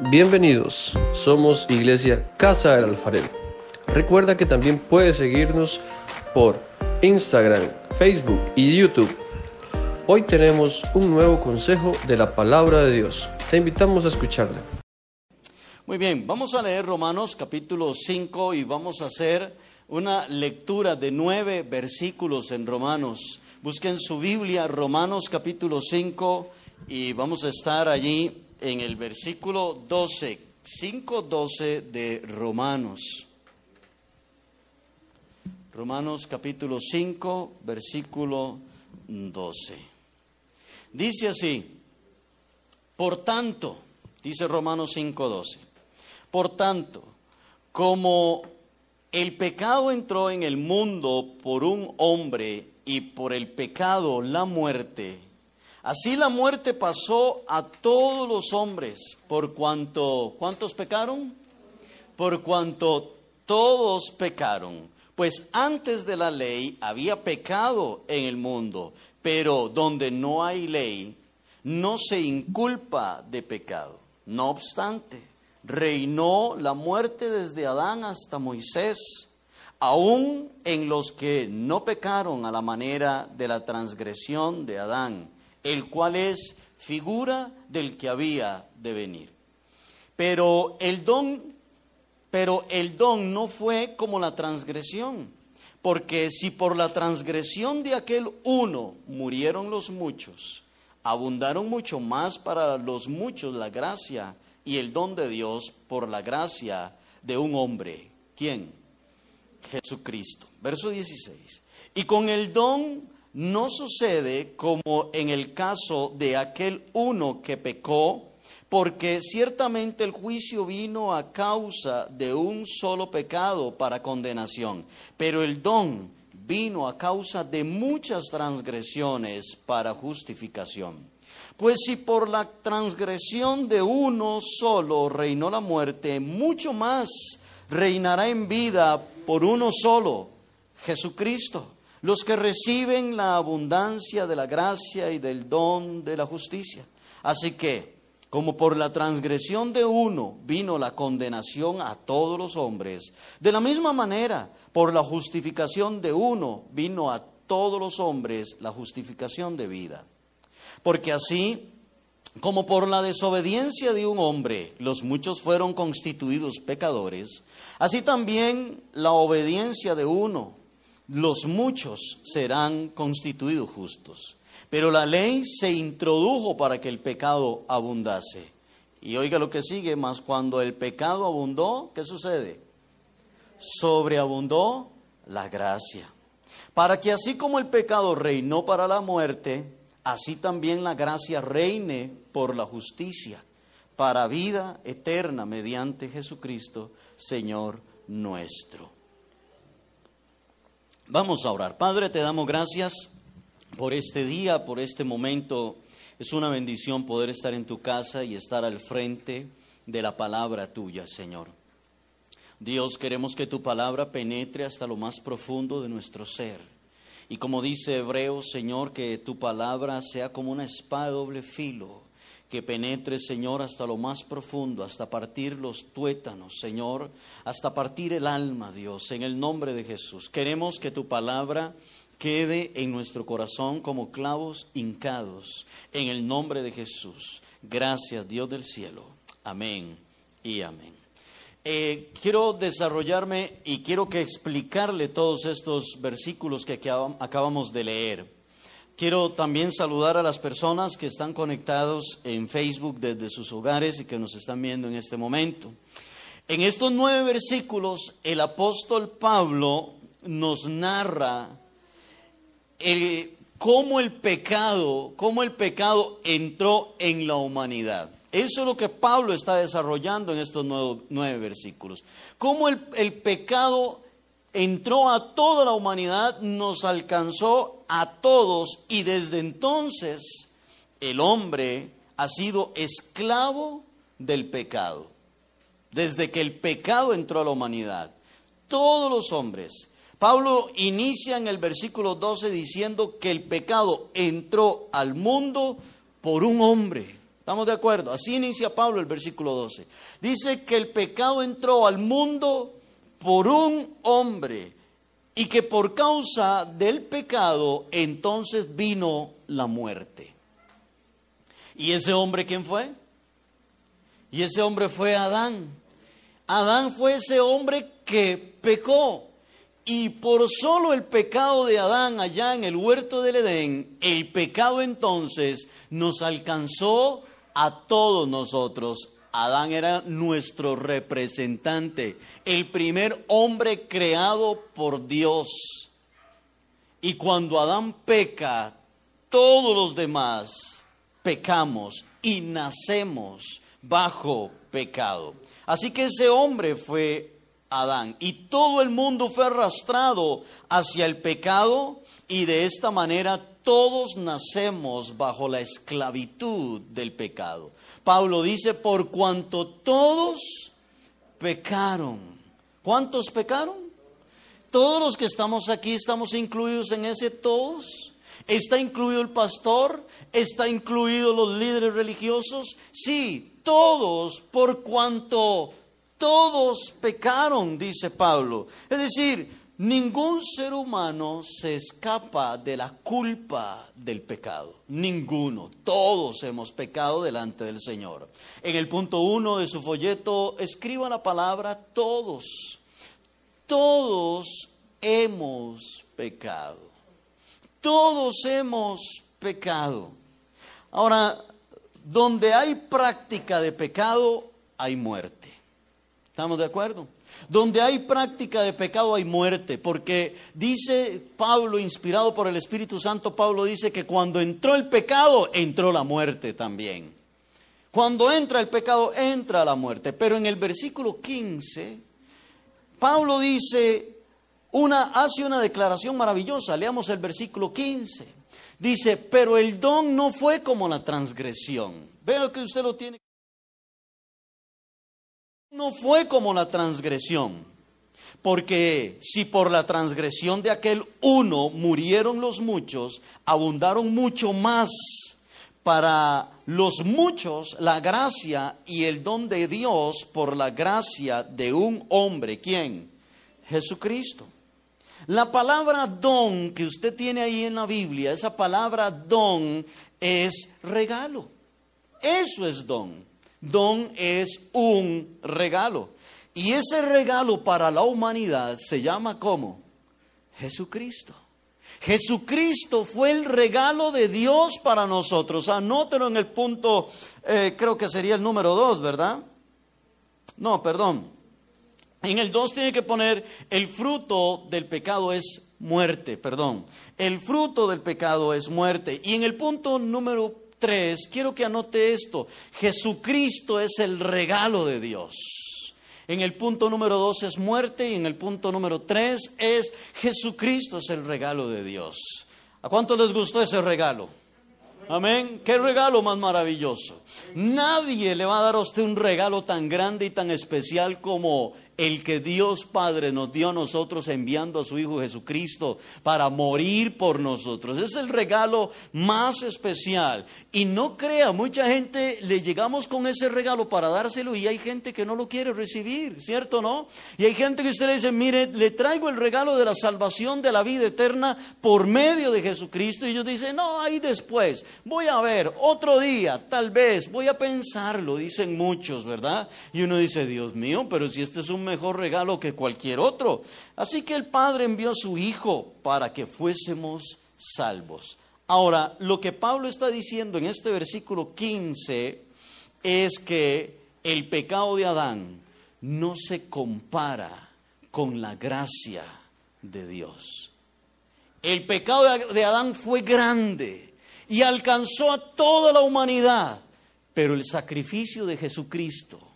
Bienvenidos, somos Iglesia Casa del Alfarero. Recuerda que también puedes seguirnos por Instagram, Facebook y YouTube. Hoy tenemos un nuevo consejo de la palabra de Dios. Te invitamos a escucharla. Muy bien, vamos a leer Romanos capítulo 5 y vamos a hacer una lectura de nueve versículos en Romanos. Busquen su Biblia, Romanos capítulo 5, y vamos a estar allí en el versículo 12, 5.12 de Romanos. Romanos capítulo 5, versículo 12. Dice así, por tanto, dice Romanos 5.12, por tanto, como el pecado entró en el mundo por un hombre y por el pecado la muerte, Así la muerte pasó a todos los hombres, por cuanto, ¿cuántos pecaron? Por cuanto todos pecaron. Pues antes de la ley había pecado en el mundo, pero donde no hay ley, no se inculpa de pecado. No obstante, reinó la muerte desde Adán hasta Moisés, aún en los que no pecaron a la manera de la transgresión de Adán el cual es figura del que había de venir. Pero el don, pero el don no fue como la transgresión, porque si por la transgresión de aquel uno murieron los muchos, abundaron mucho más para los muchos la gracia y el don de Dios por la gracia de un hombre. ¿Quién? Jesucristo. Verso 16. Y con el don no sucede como en el caso de aquel uno que pecó, porque ciertamente el juicio vino a causa de un solo pecado para condenación, pero el don vino a causa de muchas transgresiones para justificación. Pues si por la transgresión de uno solo reinó la muerte, mucho más reinará en vida por uno solo, Jesucristo los que reciben la abundancia de la gracia y del don de la justicia. Así que, como por la transgresión de uno vino la condenación a todos los hombres, de la misma manera, por la justificación de uno vino a todos los hombres la justificación de vida. Porque así, como por la desobediencia de un hombre los muchos fueron constituidos pecadores, así también la obediencia de uno los muchos serán constituidos justos. Pero la ley se introdujo para que el pecado abundase. Y oiga lo que sigue, más cuando el pecado abundó, ¿qué sucede? Sobreabundó la gracia. Para que así como el pecado reinó para la muerte, así también la gracia reine por la justicia, para vida eterna mediante Jesucristo, Señor nuestro. Vamos a orar. Padre, te damos gracias por este día, por este momento. Es una bendición poder estar en tu casa y estar al frente de la palabra tuya, Señor. Dios, queremos que tu palabra penetre hasta lo más profundo de nuestro ser. Y como dice Hebreo, Señor, que tu palabra sea como una espada doble filo que penetre, Señor, hasta lo más profundo, hasta partir los tuétanos, Señor, hasta partir el alma, Dios, en el nombre de Jesús. Queremos que tu palabra quede en nuestro corazón como clavos hincados, en el nombre de Jesús. Gracias, Dios del cielo. Amén y amén. Eh, quiero desarrollarme y quiero que explicarle todos estos versículos que acabamos de leer. Quiero también saludar a las personas que están conectados en Facebook desde sus hogares y que nos están viendo en este momento. En estos nueve versículos, el apóstol Pablo nos narra cómo el pecado, cómo el pecado entró en la humanidad. Eso es lo que Pablo está desarrollando en estos nueve, versículos. Cómo el, el pecado entró a toda la humanidad, nos alcanzó a todos y desde entonces el hombre ha sido esclavo del pecado. Desde que el pecado entró a la humanidad, todos los hombres. Pablo inicia en el versículo 12 diciendo que el pecado entró al mundo por un hombre. ¿Estamos de acuerdo? Así inicia Pablo el versículo 12. Dice que el pecado entró al mundo por un hombre y que por causa del pecado entonces vino la muerte. ¿Y ese hombre quién fue? Y ese hombre fue Adán. Adán fue ese hombre que pecó. Y por solo el pecado de Adán allá en el huerto del Edén, el pecado entonces nos alcanzó a todos nosotros. Adán era nuestro representante, el primer hombre creado por Dios. Y cuando Adán peca, todos los demás pecamos y nacemos bajo pecado. Así que ese hombre fue Adán. Y todo el mundo fue arrastrado hacia el pecado y de esta manera todos nacemos bajo la esclavitud del pecado. Pablo dice, por cuanto todos pecaron. ¿Cuántos pecaron? Todos los que estamos aquí estamos incluidos en ese todos. ¿Está incluido el pastor? ¿Está incluido los líderes religiosos? Sí, todos por cuanto todos pecaron, dice Pablo. Es decir, ningún ser humano se escapa de la culpa del pecado. Ninguno. Todos hemos pecado delante del Señor. En el punto uno de su folleto, escriba la palabra todos. Todos hemos pecado. Todos hemos pecado. Ahora, donde hay práctica de pecado, hay muerte. ¿Estamos de acuerdo? Donde hay práctica de pecado hay muerte, porque dice Pablo, inspirado por el Espíritu Santo, Pablo dice que cuando entró el pecado, entró la muerte también. Cuando entra el pecado, entra la muerte. Pero en el versículo 15, Pablo dice, hace una declaración maravillosa. Leamos el versículo 15. Dice, pero el don no fue como la transgresión. Veo que usted lo tiene no fue como la transgresión, porque si por la transgresión de aquel uno murieron los muchos, abundaron mucho más para los muchos la gracia y el don de Dios por la gracia de un hombre. ¿Quién? Jesucristo. La palabra don que usted tiene ahí en la Biblia, esa palabra don es regalo. Eso es don. Don es un regalo. Y ese regalo para la humanidad se llama como Jesucristo. Jesucristo fue el regalo de Dios para nosotros. Anótelo en el punto, eh, creo que sería el número dos, ¿verdad? No, perdón. En el dos tiene que poner el fruto del pecado es muerte, perdón. El fruto del pecado es muerte. Y en el punto número 3, quiero que anote esto. Jesucristo es el regalo de Dios. En el punto número 2 es muerte y en el punto número 3 es Jesucristo es el regalo de Dios. ¿A cuánto les gustó ese regalo? Amén. Qué regalo más maravilloso. Nadie le va a dar a usted un regalo tan grande y tan especial como el que Dios Padre nos dio a nosotros enviando a su Hijo Jesucristo para morir por nosotros. Es el regalo más especial. Y no crea, mucha gente le llegamos con ese regalo para dárselo y hay gente que no lo quiere recibir, ¿cierto no? Y hay gente que usted le dice, mire, le traigo el regalo de la salvación de la vida eterna por medio de Jesucristo. Y ellos dicen, no, ahí después, voy a ver, otro día, tal vez, voy a pensarlo, dicen muchos, ¿verdad? Y uno dice, Dios mío, pero si este es un mejor regalo que cualquier otro. Así que el Padre envió a su Hijo para que fuésemos salvos. Ahora, lo que Pablo está diciendo en este versículo 15 es que el pecado de Adán no se compara con la gracia de Dios. El pecado de Adán fue grande y alcanzó a toda la humanidad, pero el sacrificio de Jesucristo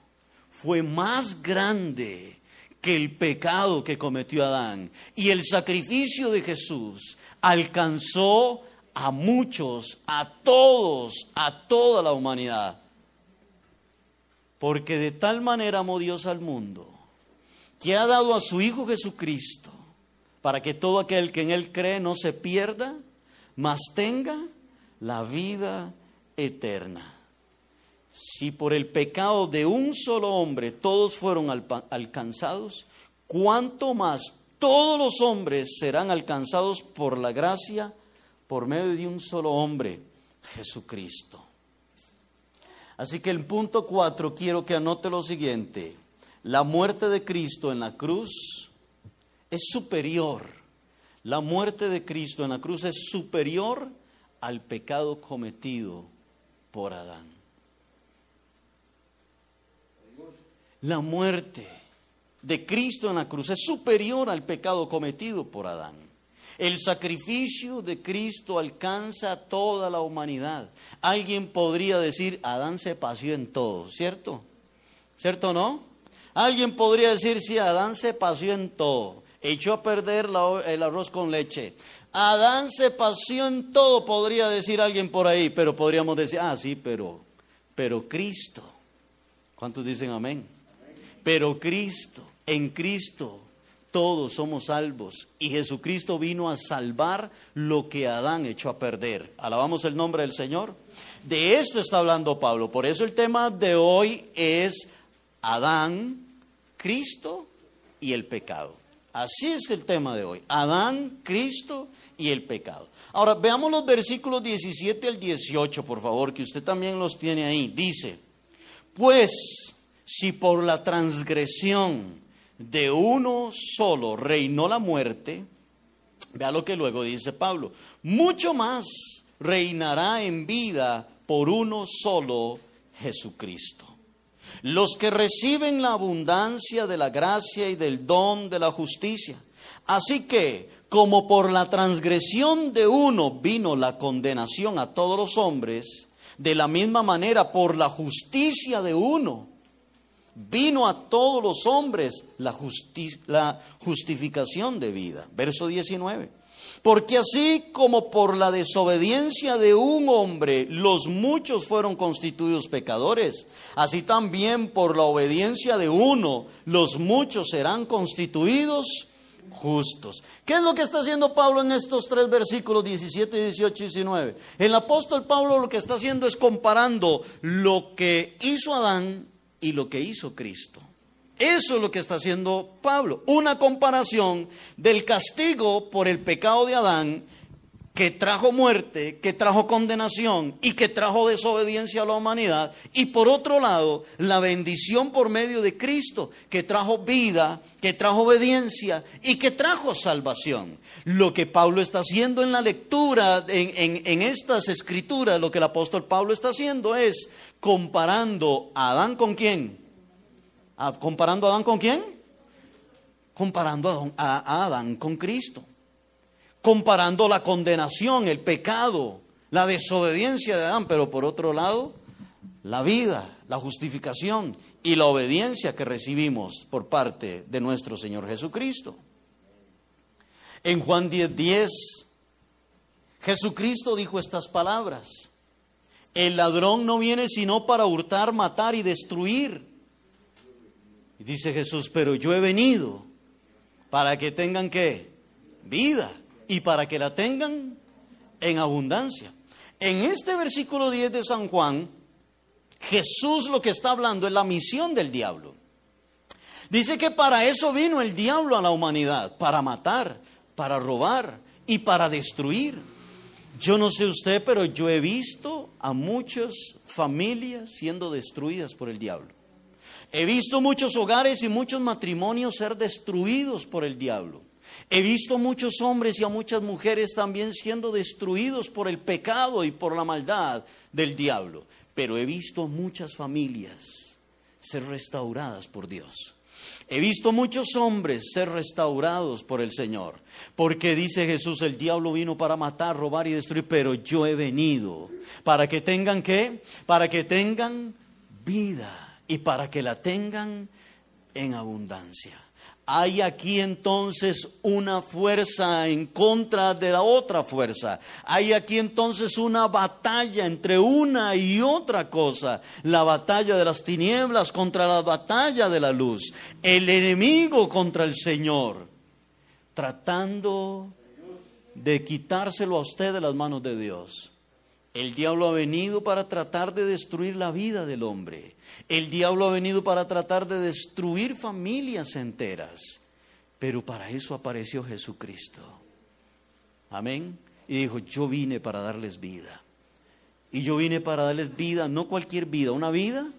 fue más grande que el pecado que cometió Adán. Y el sacrificio de Jesús alcanzó a muchos, a todos, a toda la humanidad. Porque de tal manera amó Dios al mundo, que ha dado a su Hijo Jesucristo, para que todo aquel que en Él cree no se pierda, mas tenga la vida eterna. Si por el pecado de un solo hombre todos fueron alcanzados, cuánto más todos los hombres serán alcanzados por la gracia por medio de un solo hombre, Jesucristo. Así que el punto cuatro quiero que anote lo siguiente. La muerte de Cristo en la cruz es superior. La muerte de Cristo en la cruz es superior al pecado cometido por Adán. La muerte de Cristo en la cruz es superior al pecado cometido por Adán. El sacrificio de Cristo alcanza a toda la humanidad. Alguien podría decir, Adán se paseó en todo, ¿cierto? ¿Cierto o no? Alguien podría decir, sí, Adán se paseó en todo. Echó a perder el arroz con leche. Adán se paseó en todo, podría decir alguien por ahí, pero podríamos decir, ah, sí, pero, pero Cristo. ¿Cuántos dicen amén? Pero Cristo, en Cristo, todos somos salvos. Y Jesucristo vino a salvar lo que Adán echó a perder. Alabamos el nombre del Señor. De esto está hablando Pablo. Por eso el tema de hoy es Adán, Cristo y el pecado. Así es el tema de hoy. Adán, Cristo y el pecado. Ahora veamos los versículos 17 al 18, por favor, que usted también los tiene ahí. Dice, pues si por la transgresión de uno solo reinó la muerte, vea lo que luego dice Pablo, mucho más reinará en vida por uno solo Jesucristo. Los que reciben la abundancia de la gracia y del don de la justicia. Así que, como por la transgresión de uno vino la condenación a todos los hombres, de la misma manera por la justicia de uno vino a todos los hombres la, justificación de vida. Verso 19. Porque así como por la desobediencia de un hombre los muchos fueron constituidos pecadores, así también por la obediencia de uno los muchos serán constituidos justos. ¿Qué es lo que está haciendo Pablo en estos tres versículos 17, 18 y 19? El apóstol Pablo lo que está haciendo es comparando lo que hizo Adán y lo que hizo Cristo. Eso es lo que está haciendo Pablo, una comparación del castigo por el pecado de Adán que trajo muerte, que trajo condenación y que trajo desobediencia a la humanidad, y por otro lado, la bendición por medio de Cristo, que trajo vida, que trajo obediencia y que trajo salvación. Lo que Pablo está haciendo en la lectura, en, estas escrituras, lo que el apóstol Pablo está haciendo es comparando a Adán con quién. ¿Comparando a Adán con quién? Comparando a Adán con Cristo comparando la condenación, el pecado, la desobediencia de Adán, pero por otro lado, la vida, la justificación y la obediencia que recibimos por parte de nuestro Señor Jesucristo. En Juan 10:10, 10, Jesucristo dijo estas palabras, el ladrón no viene sino para hurtar, matar y destruir. Y dice Jesús, pero yo he venido para que tengan qué? Vida y para que la tengan en abundancia. En este versículo 10 de San Juan, Jesús lo que está hablando es la misión del diablo. Dice que para eso vino el diablo a la humanidad, para matar, para robar y para destruir. Yo no sé usted, pero yo he visto a muchas familias siendo destruidas por el diablo. He visto muchos hogares y muchos matrimonios ser destruidos por el diablo. He visto muchos hombres y a muchas mujeres también siendo destruidos por el pecado y por la maldad del diablo, pero he visto muchas familias ser restauradas por Dios. He visto muchos hombres ser restaurados por el Señor, porque dice Jesús, el diablo vino para matar, robar y destruir, pero yo he venido para que tengan qué? Para que tengan vida y para que la tengan en abundancia. Hay aquí entonces una fuerza en contra de la otra fuerza. Hay aquí entonces una batalla entre una y otra cosa. La batalla de las tinieblas contra la batalla de la luz. El enemigo contra el Señor. Tratando de quitárselo a usted de las manos de Dios. El diablo ha venido para tratar de destruir la vida del hombre. El diablo ha venido para tratar de destruir familias enteras. Pero para eso apareció Jesucristo. Amén. Y dijo, yo vine para darles vida. Y yo vine para darles vida, no cualquier vida, una vida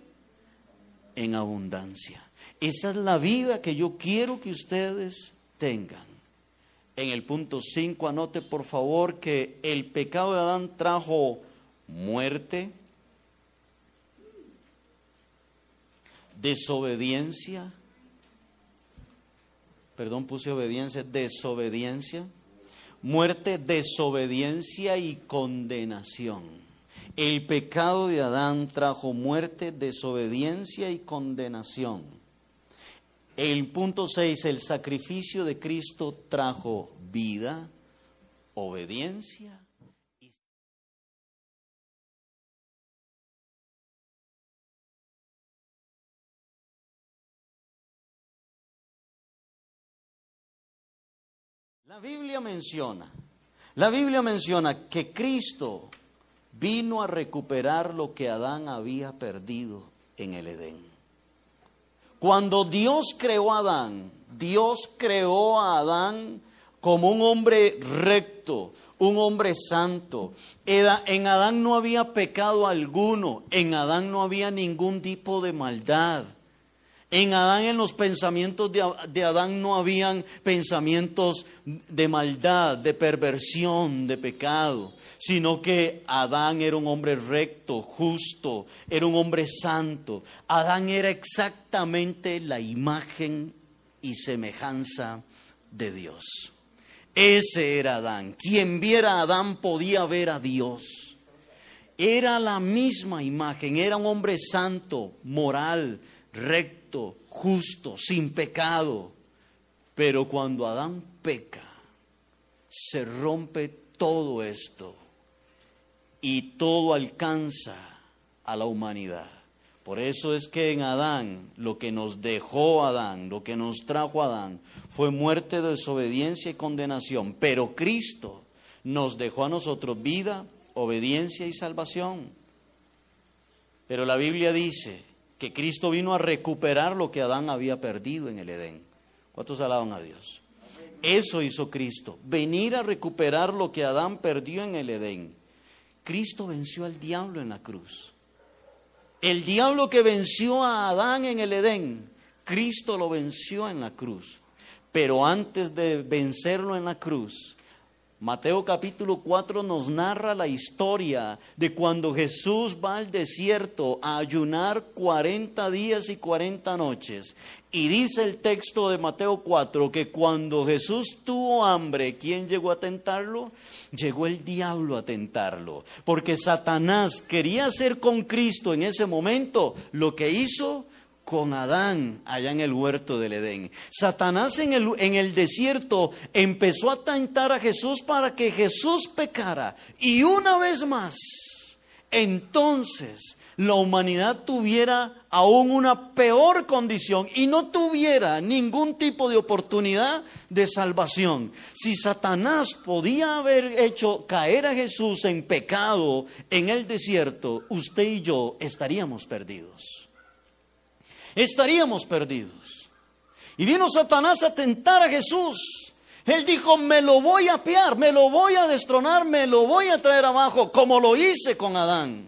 en abundancia. Esa es la vida que yo quiero que ustedes tengan. En el punto 5 anote por favor que el pecado de Adán trajo muerte, desobediencia, perdón, puse obediencia, desobediencia, muerte, desobediencia y condenación. El pecado de Adán trajo muerte, desobediencia y condenación. El punto 6, el sacrificio de Cristo trajo vida, obediencia La Biblia menciona, la Biblia menciona que Cristo vino a recuperar lo que Adán había perdido en el Edén. Cuando Dios creó a Adán, Dios creó a Adán como un hombre recto, un hombre santo. En Adán no había pecado alguno, en Adán no había ningún tipo de maldad. En Adán, en los pensamientos de, Adán no habían pensamientos de maldad, de perversión, de pecado, sino que Adán era un hombre recto, justo, era un hombre santo. Adán era exactamente la imagen y semejanza de Dios. Ese era Adán. Quien viera a Adán podía ver a Dios. Era la misma imagen, era un hombre santo, moral, recto justo, sin pecado. Pero cuando Adán peca, se rompe todo esto y todo alcanza a la humanidad. Por eso es que en Adán, lo que nos dejó Adán, lo que nos trajo Adán, fue muerte, desobediencia y condenación. Pero Cristo nos dejó a nosotros vida, obediencia y salvación. Pero la Biblia dice que Cristo vino a recuperar lo que Adán había perdido en el Edén. ¿Cuántos alaban a Dios? Eso hizo Cristo, venir a recuperar lo que Adán perdió en el Edén. Cristo venció al diablo en la cruz. El diablo que venció a Adán en el Edén, Cristo lo venció en la cruz. Pero antes de vencerlo en la cruz, Mateo capítulo 4 nos narra la historia de cuando Jesús va al desierto a ayunar 40 días y 40 noches. Y dice el texto de Mateo 4 que cuando Jesús tuvo hambre, ¿quién llegó a tentarlo? Llegó el diablo a tentarlo. Porque Satanás quería hacer con Cristo en ese momento lo que hizo con Adán allá en el huerto del Edén. Satanás en el, en el desierto empezó a tentar a Jesús para que Jesús pecara. Y una vez más, entonces la humanidad tuviera aún una peor condición y no tuviera ningún tipo de oportunidad de salvación. Si Satanás podía haber hecho caer a Jesús en pecado en el desierto, usted y yo estaríamos perdidos estaríamos perdidos. Y vino Satanás a tentar a Jesús. Él dijo, me lo voy a piar, me lo voy a destronar, me lo voy a traer abajo, como lo hice con Adán.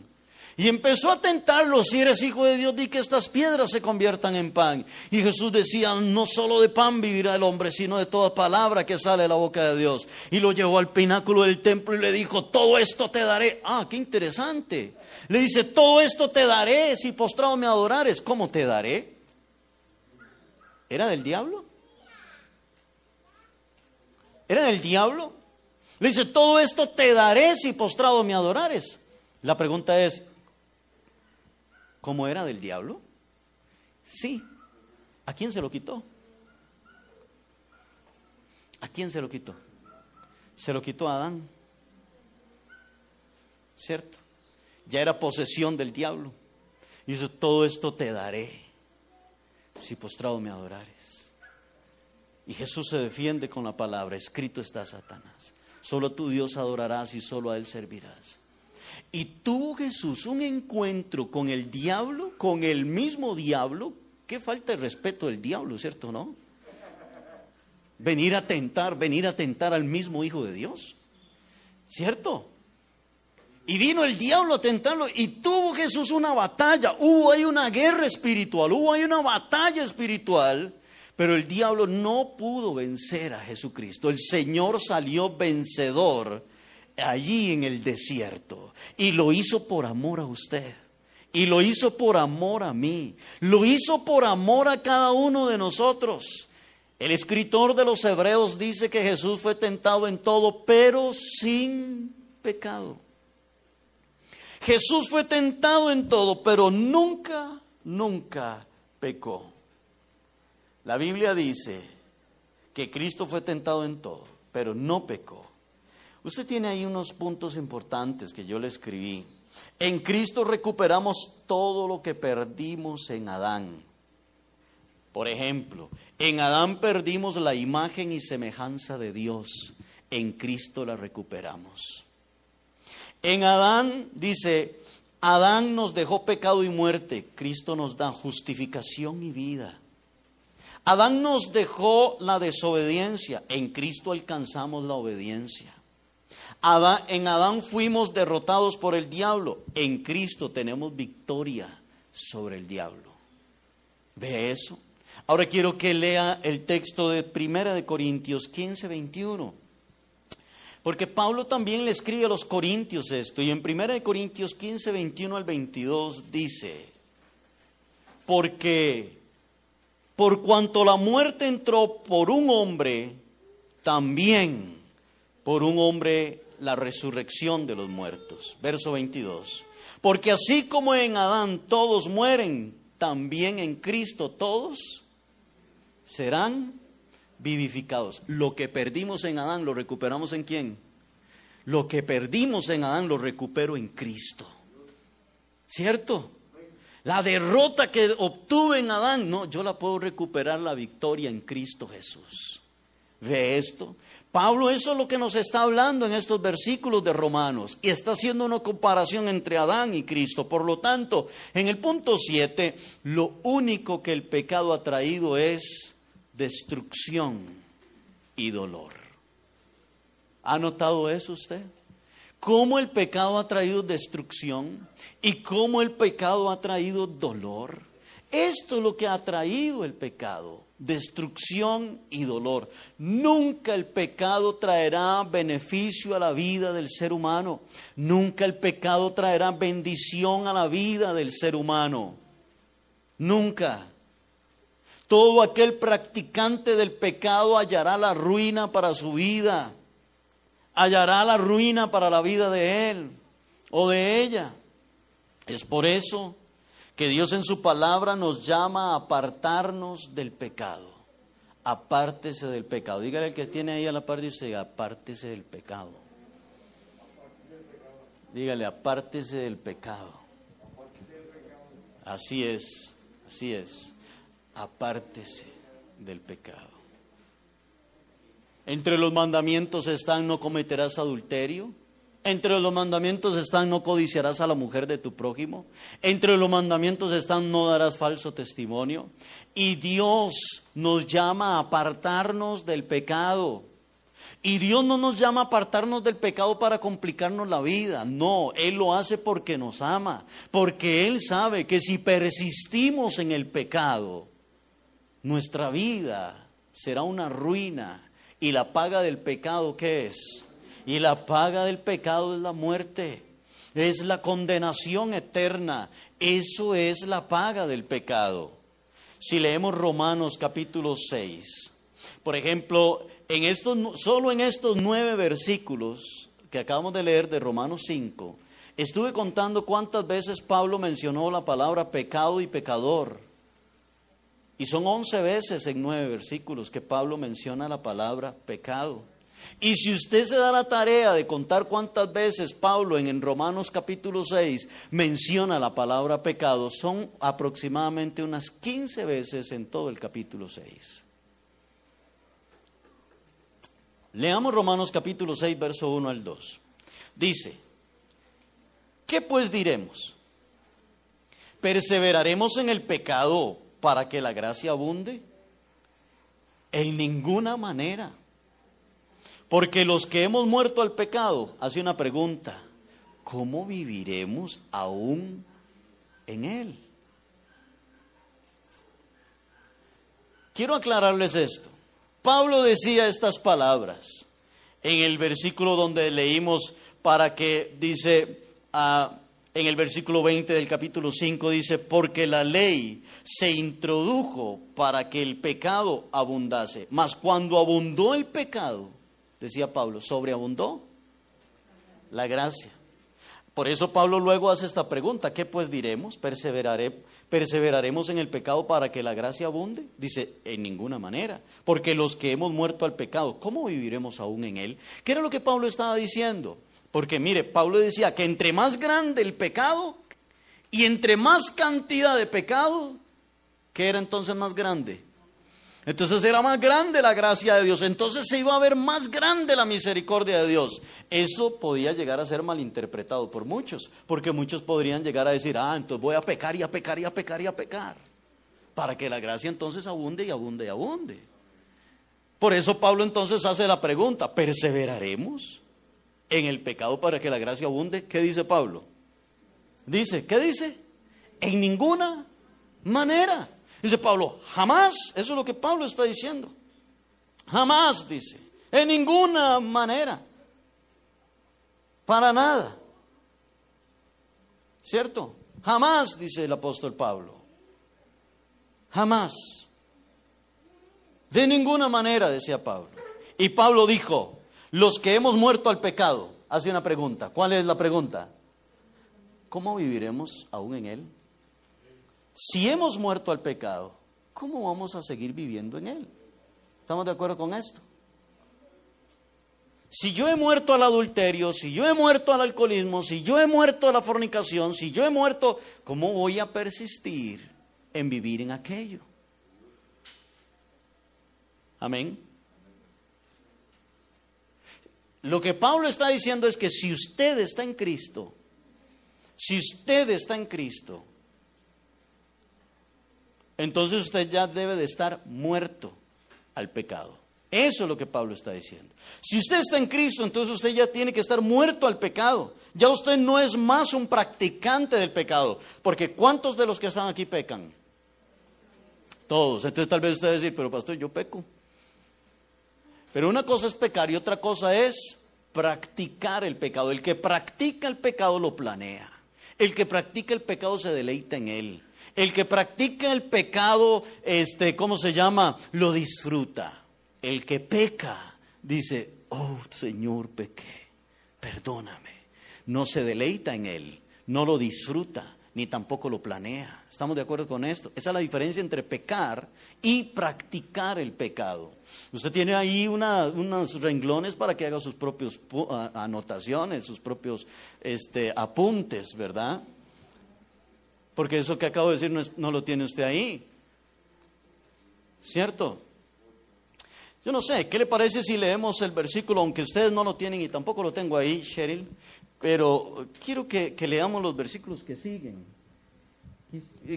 Y empezó a tentarlo, si eres hijo de Dios, di que estas piedras se conviertan en pan. Y Jesús decía, no solo de pan vivirá el hombre, sino de toda palabra que sale de la boca de Dios. Y lo llevó al pináculo del templo y le dijo, todo esto te daré. Ah, qué interesante. Le dice, todo esto te daré si postrado me adorares. ¿Cómo te daré? ¿Era del diablo? ¿Era del diablo? Le dice, todo esto te daré si postrado me adorares. La pregunta es, ¿cómo era del diablo? Sí. ¿A quién se lo quitó? ¿A quién se lo quitó? Se lo quitó a Adán. ¿Cierto? ya era posesión del diablo. Y dice, todo esto te daré si postrado me adorares. Y Jesús se defiende con la palabra, escrito está Satanás. Solo tu Dios adorarás y solo a Él servirás. Y tuvo Jesús un encuentro con el diablo, con el mismo diablo. Qué falta de respeto del diablo, ¿cierto? ¿No? Venir a tentar, venir a tentar al mismo Hijo de Dios. ¿Cierto? Y vino el diablo a tentarlo y tuvo Jesús una batalla. Hubo ahí una guerra espiritual, hubo ahí una batalla espiritual. Pero el diablo no pudo vencer a Jesucristo. El Señor salió vencedor allí en el desierto. Y lo hizo por amor a usted. Y lo hizo por amor a mí. Lo hizo por amor a cada uno de nosotros. El escritor de los Hebreos dice que Jesús fue tentado en todo, pero sin pecado. Jesús fue tentado en todo, pero nunca, nunca pecó. La Biblia dice que Cristo fue tentado en todo, pero no pecó. Usted tiene ahí unos puntos importantes que yo le escribí. En Cristo recuperamos todo lo que perdimos en Adán. Por ejemplo, en Adán perdimos la imagen y semejanza de Dios. En Cristo la recuperamos. En Adán dice, Adán nos dejó pecado y muerte, Cristo nos da justificación y vida. Adán nos dejó la desobediencia, en Cristo alcanzamos la obediencia. En Adán fuimos derrotados por el diablo, en Cristo tenemos victoria sobre el diablo. ¿Ve eso? Ahora quiero que lea el texto de Primera de Corintios 15, 21. Porque Pablo también le escribe a los corintios esto, y en 1 Corintios 15, 21 al 22 dice, porque por cuanto la muerte entró por un hombre, también por un hombre la resurrección de los muertos. Verso 22. Porque así como en Adán todos mueren, también en Cristo todos serán vivificados. Lo que perdimos en Adán lo recuperamos en quién? Lo que perdimos en Adán lo recupero en Cristo. ¿Cierto? La derrota que obtuve en Adán, no, yo la puedo recuperar la victoria en Cristo Jesús. ¿Ve esto? Pablo eso es lo que nos está hablando en estos versículos de Romanos y está haciendo una comparación entre Adán y Cristo. Por lo tanto, en el punto 7, lo único que el pecado ha traído es destrucción y dolor. ¿Ha notado eso usted? ¿Cómo el pecado ha traído destrucción y cómo el pecado ha traído dolor? Esto es lo que ha traído el pecado, destrucción y dolor. Nunca el pecado traerá beneficio a la vida del ser humano. Nunca el pecado traerá bendición a la vida del ser humano. Nunca. Todo aquel practicante del pecado hallará la ruina para su vida, hallará la ruina para la vida de él o de ella. Es por eso que Dios en su palabra nos llama a apartarnos del pecado. Apártese del pecado. Dígale al que tiene ahí a la par, dice, apártese del pecado. Dígale, apártese del pecado. Así es, así es apártese del pecado. Entre los mandamientos están no cometerás adulterio. Entre los mandamientos están no codiciarás a la mujer de tu prójimo. Entre los mandamientos están no darás falso testimonio. Y Dios nos llama a apartarnos del pecado. Y Dios no nos llama a apartarnos del pecado para complicarnos la vida. No, Él lo hace porque nos ama. Porque Él sabe que si persistimos en el pecado, nuestra vida será una ruina. ¿Y la paga del pecado qué es? Y la paga del pecado es la muerte. Es la condenación eterna. Eso es la paga del pecado. Si leemos Romanos capítulo 6, por ejemplo, en estos, solo en estos nueve versículos que acabamos de leer de Romanos 5, estuve contando cuántas veces Pablo mencionó la palabra pecado y pecador. Y son once veces en nueve versículos que Pablo menciona la palabra pecado. Y si usted se da la tarea de contar cuántas veces Pablo en, Romanos capítulo 6 menciona la palabra pecado, son aproximadamente unas 15 veces en todo el capítulo 6. Leamos Romanos capítulo 6, verso 1 al 2. Dice, ¿Qué pues diremos? ¿Perseveraremos en el pecado para que la gracia abunde? En ninguna manera. Porque los que hemos muerto al pecado, hace una pregunta, ¿cómo viviremos aún en él? Quiero aclararles esto. Pablo decía estas palabras en el versículo donde leímos para que dice, ah, en el versículo 20 del capítulo 5 dice, porque la ley se introdujo para que el pecado abundase, mas cuando abundó el pecado, decía Pablo, sobreabundó la gracia. Por eso Pablo luego hace esta pregunta, ¿qué pues diremos? ¿Perseveraré, ¿Perseveraremos en el pecado para que la gracia abunde? Dice, en ninguna manera, porque los que hemos muerto al pecado, ¿cómo viviremos aún en él? ¿Qué era lo que Pablo estaba diciendo? Porque mire, Pablo decía que entre más grande el pecado y entre más cantidad de pecado, ¿qué era entonces más grande? Entonces era más grande la gracia de Dios, entonces se iba a ver más grande la misericordia de Dios. Eso podía llegar a ser malinterpretado por muchos, porque muchos podrían llegar a decir, ah, entonces voy a pecar y a pecar y a pecar y a pecar, para que la gracia entonces abunde y abunde y abunde. Por eso Pablo entonces hace la pregunta, ¿perseveraremos en el pecado para que la gracia abunde? ¿Qué dice Pablo? Dice, ¿qué dice? En ninguna manera. Dice Pablo, jamás, eso es lo que Pablo está diciendo. Jamás, dice, en ninguna manera. Para nada. ¿Cierto? Jamás, dice el apóstol Pablo. Jamás. De ninguna manera, decía Pablo. Y Pablo dijo, los que hemos muerto al pecado, hace una pregunta. ¿Cuál es la pregunta? ¿Cómo viviremos aún en él? Si hemos muerto al pecado, ¿cómo vamos a seguir viviendo en él? ¿Estamos de acuerdo con esto? Si yo he muerto al adulterio, si yo he muerto al alcoholismo, si yo he muerto a la fornicación, si yo he muerto, ¿cómo voy a persistir en vivir en aquello? Amén. Lo que Pablo está diciendo es que si usted está en Cristo, si usted está en Cristo, entonces usted ya debe de estar muerto al pecado. Eso es lo que Pablo está diciendo. Si usted está en Cristo, entonces usted ya tiene que estar muerto al pecado. Ya usted no es más un practicante del pecado. Porque ¿cuántos de los que están aquí pecan? Todos. Entonces tal vez usted va a decir, pero pastor, yo peco. Pero una cosa es pecar y otra cosa es practicar el pecado. El que practica el pecado lo planea. El que practica el pecado se deleita en él. El que practica el pecado, este, ¿cómo se llama? Lo disfruta. El que peca dice, oh Señor, pequé, perdóname. No se deleita en él, no lo disfruta, ni tampoco lo planea. ¿Estamos de acuerdo con esto? Esa es la diferencia entre pecar y practicar el pecado. Usted tiene ahí unos renglones para que haga sus propias anotaciones, sus propios este, apuntes, ¿verdad? Porque eso que acabo de decir no, lo tiene usted ahí. ¿Cierto? Yo no sé, ¿qué le parece si leemos el versículo, aunque ustedes no lo tienen y tampoco lo tengo ahí, Cheryl? Pero quiero que, leamos los versículos que siguen.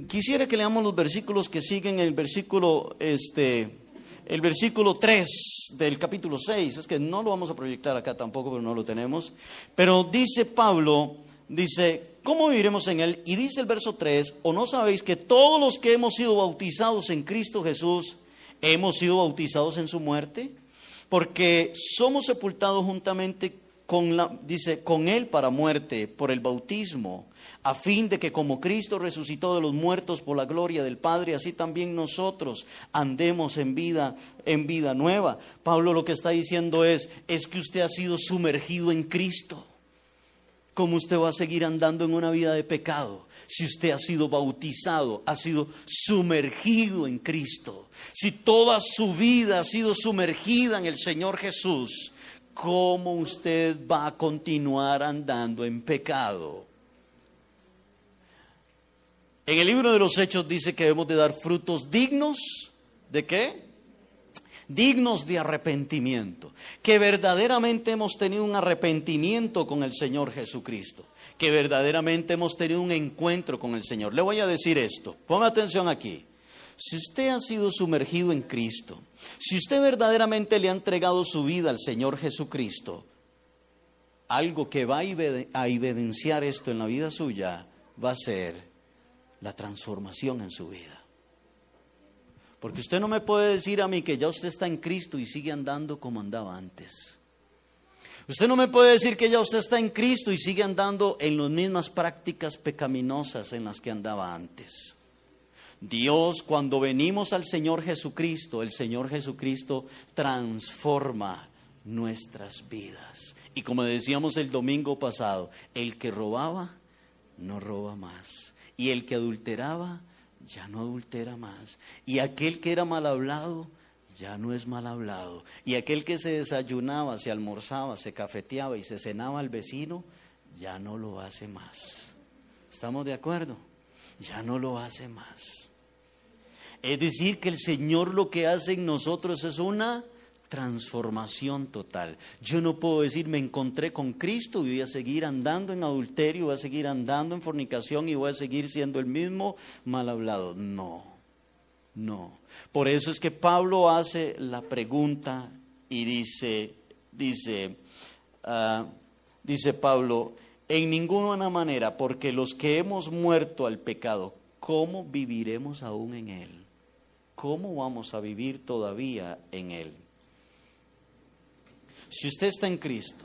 Quisiera que leamos los versículos que siguen, el versículo, este, el versículo 3 del capítulo 6. Es que no lo vamos a proyectar acá tampoco, pero no lo tenemos. Pero dice Pablo, dice, ¿cómo viviremos en él? Y dice el verso 3, ¿o no sabéis que todos los que hemos sido bautizados en Cristo Jesús, hemos sido bautizados en su muerte? Porque somos sepultados juntamente con la, dice, con él para muerte por el bautismo, a fin de que como Cristo resucitó de los muertos por la gloria del Padre, así también nosotros andemos en vida, en vida nueva. Pablo lo que está diciendo es, es que usted ha sido sumergido en Cristo. ¿Cómo usted va a seguir andando en una vida de pecado si usted ha sido bautizado, ha sido sumergido en Cristo? Si toda su vida ha sido sumergida en el Señor Jesús, ¿cómo usted va a continuar andando en pecado? En el libro de los Hechos dice que debemos de dar frutos dignos de qué? Dignos de arrepentimiento, que verdaderamente hemos tenido un arrepentimiento con el Señor Jesucristo, que verdaderamente hemos tenido un encuentro con el Señor. Le voy a decir esto, ponga atención aquí. Si usted ha sido sumergido en Cristo, si usted verdaderamente le ha entregado su vida al Señor Jesucristo, algo que va a evidenciar esto en la vida suya va a ser la transformación en su vida. Porque usted no me puede decir a mí que ya usted está en Cristo y sigue andando como andaba antes. Usted no me puede decir que ya usted está en Cristo y sigue andando en las mismas prácticas pecaminosas en las que andaba antes. Dios, cuando venimos al Señor Jesucristo, el Señor Jesucristo transforma nuestras vidas. Y como decíamos el domingo pasado, el que robaba, no roba más. Y el que adulteraba, ya no adultera más. Y aquel que era mal hablado, ya no es mal hablado. Y aquel que se desayunaba, se almorzaba, se cafeteaba y se cenaba al vecino, ya no lo hace más. ¿Estamos de acuerdo? Ya no lo hace más. Es decir, que el Señor lo que hace en nosotros es una transformación total. Yo no puedo decir me encontré con Cristo y voy a seguir andando en adulterio, voy a seguir andando en fornicación y voy a seguir siendo el mismo mal hablado. No, no. Por eso es que Pablo hace la pregunta y dice, dice, uh, dice Pablo, en ninguna manera, porque los que hemos muerto al pecado, ¿cómo viviremos aún en él? ¿Cómo vamos a vivir todavía en él? Si usted está en Cristo,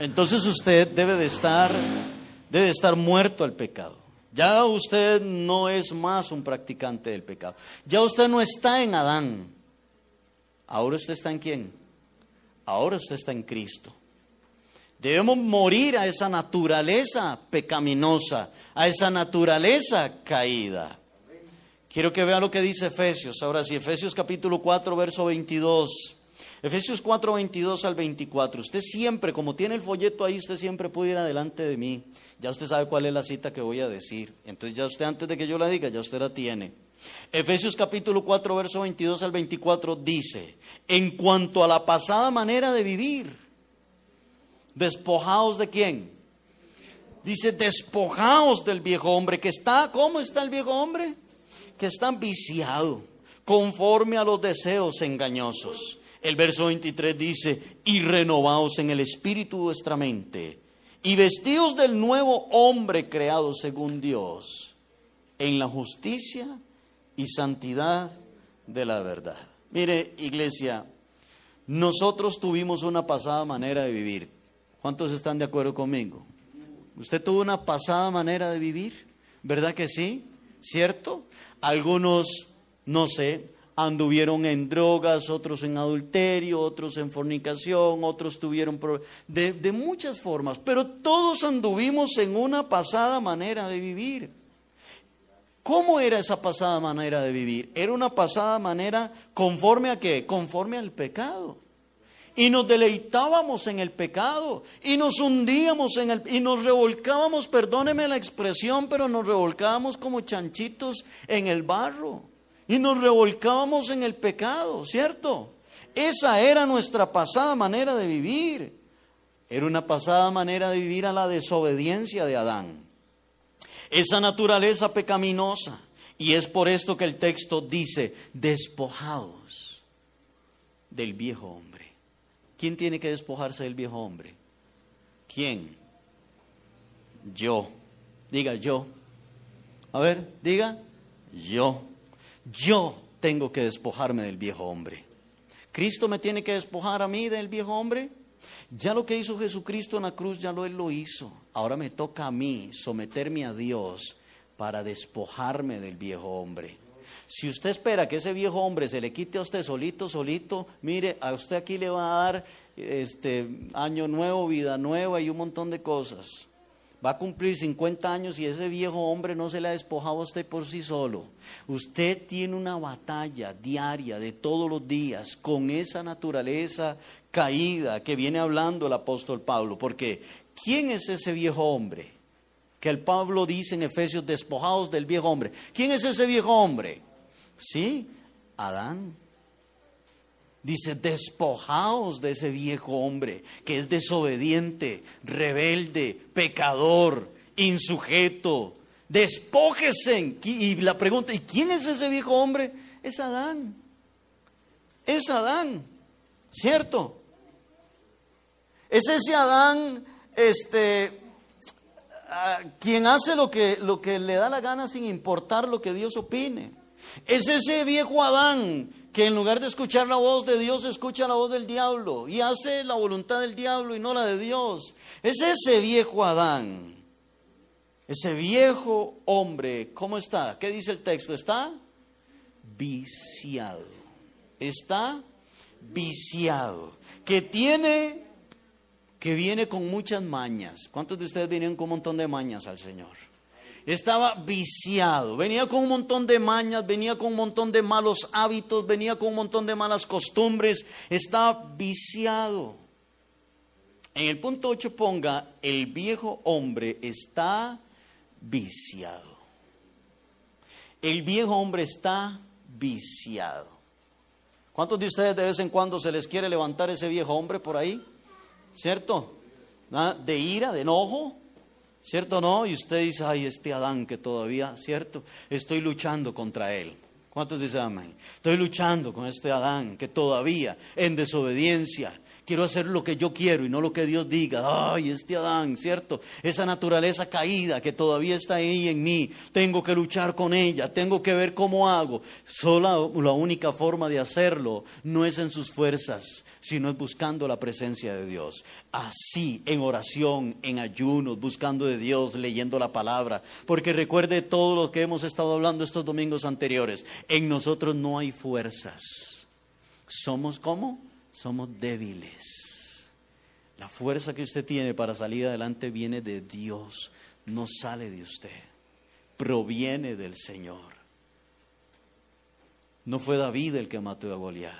entonces usted debe de estar, debe estar muerto al pecado. Ya usted no es más un practicante del pecado. Ya usted no está en Adán. Ahora usted está en quién? Ahora usted está en Cristo. Debemos morir a esa naturaleza pecaminosa, a esa naturaleza caída. Quiero que vea lo que dice Efesios. Ahora sí, Efesios capítulo 4, verso 22. Efesios 4, 22 al 24. Usted siempre, como tiene el folleto ahí, usted siempre puede ir adelante de mí. Ya usted sabe cuál es la cita que voy a decir. Entonces ya usted antes de que yo la diga, ya usted la tiene. Efesios capítulo 4, verso 22 al 24 dice, en cuanto a la pasada manera de vivir, despojaos de quién? Dice, despojaos del viejo hombre que está, ¿cómo está el viejo hombre? Que está viciado, conforme a los deseos engañosos el verso 23 dice, y renovaos en el espíritu de vuestra mente, y vestidos del nuevo hombre creado según Dios, en la justicia y santidad de la verdad. Mire, iglesia, nosotros tuvimos una pasada manera de vivir. ¿Cuántos están de acuerdo conmigo? ¿Usted tuvo una pasada manera de vivir? ¿Verdad que sí? ¿Cierto? Algunos, no sé, anduvieron en drogas, otros en adulterio, otros en fornicación, otros tuvieron de, de muchas formas, pero todos anduvimos en una pasada manera de vivir. ¿Cómo era esa pasada manera de vivir? Era una pasada manera conforme a qué? Conforme al pecado. Y nos deleitábamos en el pecado y nos hundíamos en el y nos revolcábamos, perdóneme la expresión, pero nos revolcábamos como chanchitos en el barro y nos revolcábamos en el pecado, ¿cierto? Esa era nuestra pasada manera de vivir. Era una pasada manera de vivir a la desobediencia de Adán. Esa naturaleza pecaminosa. Y es por esto que el texto dice, despojados del viejo hombre. ¿Quién tiene que despojarse del viejo hombre? ¿Quién? Yo. Diga yo. A ver, diga yo. Yo tengo que despojarme del viejo hombre. ¿Cristo me tiene que despojar a mí del viejo hombre? Ya lo que hizo Jesucristo en la cruz, ya lo Él lo hizo. Ahora me toca a mí someterme a Dios para despojarme del viejo hombre. Si usted espera que ese viejo hombre se le quite a usted solito, solito, mire, a usted aquí le va a dar este año nuevo, vida nueva y un montón de cosas va a cumplir 50 años y ese viejo hombre no se le ha despojado a usted por sí solo. Usted tiene una batalla diaria de todos los días con esa naturaleza caída que viene hablando el apóstol Pablo. Porque, ¿quién es ese viejo hombre? Que el Pablo dice en Efesios, despojados del viejo hombre. ¿Quién es ese viejo hombre? Sí, Adán. Dice, despojaos de ese viejo hombre que es desobediente, rebelde, pecador, insujeto. Despójese. Y la pregunta, ¿y quién es ese viejo hombre? Es Adán. Es Adán, ¿cierto? Es ese Adán, este, quien hace lo que, lo que le da la gana sin importar lo que Dios opine. Es ese viejo Adán que en lugar de escuchar la voz de Dios, escucha la voz del diablo y hace la voluntad del diablo y no la de Dios. Es ese viejo Adán, ese viejo hombre, ¿cómo está? ¿Qué dice el texto? Está viciado. Está viciado. Que tiene, que viene con muchas mañas. ¿Cuántos de ustedes vienen con un montón de mañas al Señor? Estaba viciado, venía con un montón de mañas, venía con un montón de malos hábitos, venía con un montón de malas costumbres, estaba viciado. En el punto 8 ponga, el viejo hombre está viciado. El viejo hombre está viciado. ¿Cuántos de ustedes de vez en cuando se les quiere levantar ese viejo hombre por ahí? ¿Cierto? ¿Ah? De ira, de enojo, ¿Cierto o no? Y usted dice, ay, este Adán que todavía, ¿cierto? Estoy luchando contra él. ¿Cuántos dicen amén? Estoy luchando con este Adán que todavía en desobediencia quiero hacer lo que yo quiero y no lo que Dios diga. Ay, este Adán, ¿cierto? Esa naturaleza caída que todavía está ahí en mí, tengo que luchar con ella, tengo que ver cómo hago. Solo la única forma de hacerlo no es en sus fuerzas, sino es buscando la presencia de Dios. Así, en oración, en ayunos, buscando de Dios, leyendo la palabra. Porque recuerde todo lo que hemos estado hablando estos domingos anteriores. En nosotros no hay fuerzas. ¿Somos cómo? somos débiles. La fuerza que usted tiene para salir adelante viene de Dios, no sale de usted, proviene del Señor. No fue David el que mató a Goliat,